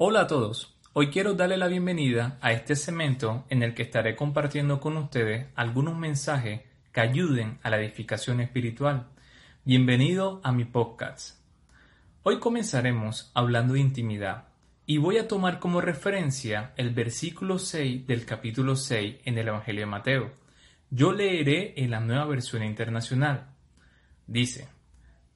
Hola a todos. Hoy quiero darle la bienvenida a este segmento en el que estaré compartiendo con ustedes algunos mensajes que ayuden a la edificación espiritual. Bienvenido a mi podcast. Hoy comenzaremos hablando de intimidad y voy a tomar como referencia el versículo 6 del capítulo 6 en el Evangelio de Mateo. Yo leeré en la nueva versión internacional. Dice,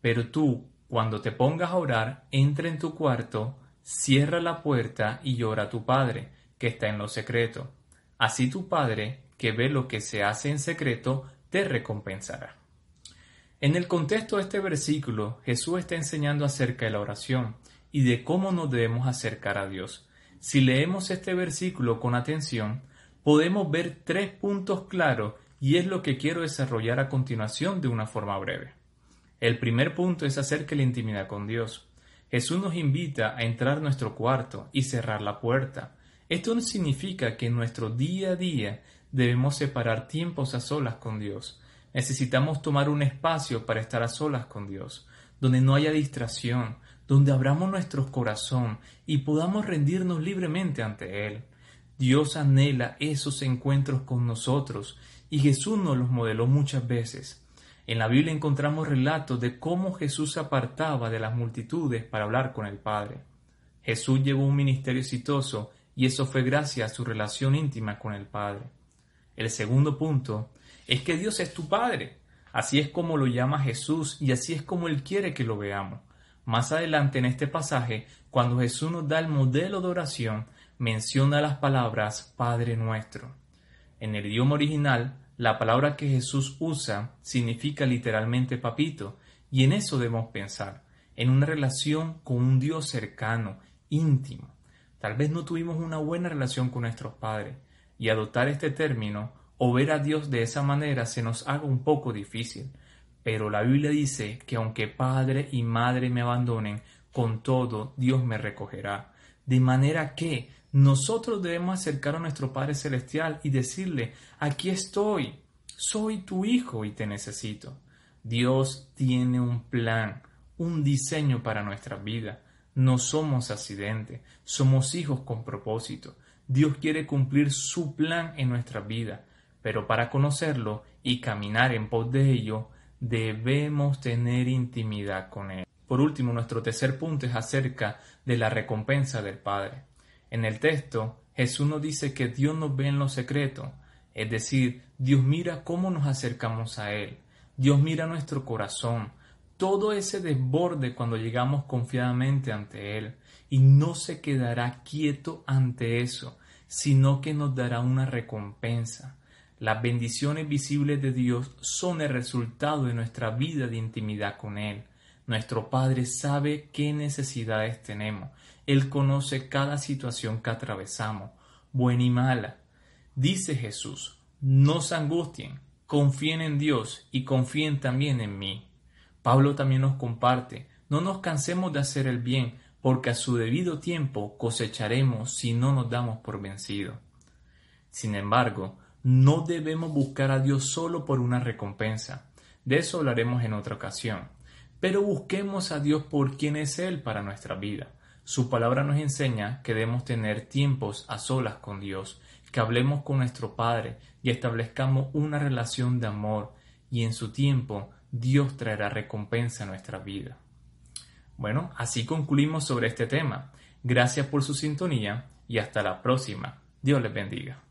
pero tú, cuando te pongas a orar, entra en tu cuarto, Cierra la puerta y llora a tu Padre, que está en lo secreto. Así tu Padre, que ve lo que se hace en secreto, te recompensará. En el contexto de este versículo, Jesús está enseñando acerca de la oración y de cómo nos debemos acercar a Dios. Si leemos este versículo con atención, podemos ver tres puntos claros y es lo que quiero desarrollar a continuación de una forma breve. El primer punto es acerca de la intimidad con Dios. Jesús nos invita a entrar a nuestro cuarto y cerrar la puerta. Esto no significa que en nuestro día a día debemos separar tiempos a solas con Dios. Necesitamos tomar un espacio para estar a solas con Dios, donde no haya distracción, donde abramos nuestro corazón y podamos rendirnos libremente ante Él. Dios anhela esos encuentros con nosotros y Jesús nos los modeló muchas veces. En la Biblia encontramos relatos de cómo Jesús se apartaba de las multitudes para hablar con el Padre. Jesús llevó un ministerio exitoso y eso fue gracias a su relación íntima con el Padre. El segundo punto es que Dios es tu Padre. Así es como lo llama Jesús y así es como Él quiere que lo veamos. Más adelante en este pasaje, cuando Jesús nos da el modelo de oración, menciona las palabras Padre nuestro. En el idioma original, la palabra que Jesús usa significa literalmente papito, y en eso debemos pensar, en una relación con un Dios cercano, íntimo. Tal vez no tuvimos una buena relación con nuestros padres, y adoptar este término o ver a Dios de esa manera se nos haga un poco difícil. Pero la Biblia dice que aunque padre y madre me abandonen, con todo Dios me recogerá. De manera que nosotros debemos acercar a nuestro Padre Celestial y decirle, aquí estoy, soy tu hijo y te necesito. Dios tiene un plan, un diseño para nuestra vida. No somos accidentes, somos hijos con propósito. Dios quiere cumplir su plan en nuestra vida, pero para conocerlo y caminar en pos de ello, debemos tener intimidad con Él. Por último, nuestro tercer punto es acerca de la recompensa del Padre. En el texto, Jesús nos dice que Dios nos ve en lo secreto, es decir, Dios mira cómo nos acercamos a Él, Dios mira nuestro corazón, todo ese desborde cuando llegamos confiadamente ante Él, y no se quedará quieto ante eso, sino que nos dará una recompensa. Las bendiciones visibles de Dios son el resultado de nuestra vida de intimidad con Él. Nuestro Padre sabe qué necesidades tenemos. Él conoce cada situación que atravesamos, buena y mala. Dice Jesús, no se angustien, confíen en Dios y confíen también en mí. Pablo también nos comparte, no nos cansemos de hacer el bien, porque a su debido tiempo cosecharemos si no nos damos por vencidos. Sin embargo, no debemos buscar a Dios solo por una recompensa. De eso hablaremos en otra ocasión. Pero busquemos a Dios por quien es Él para nuestra vida. Su palabra nos enseña que debemos tener tiempos a solas con Dios, que hablemos con nuestro Padre y establezcamos una relación de amor y en su tiempo Dios traerá recompensa a nuestra vida. Bueno, así concluimos sobre este tema. Gracias por su sintonía y hasta la próxima. Dios les bendiga.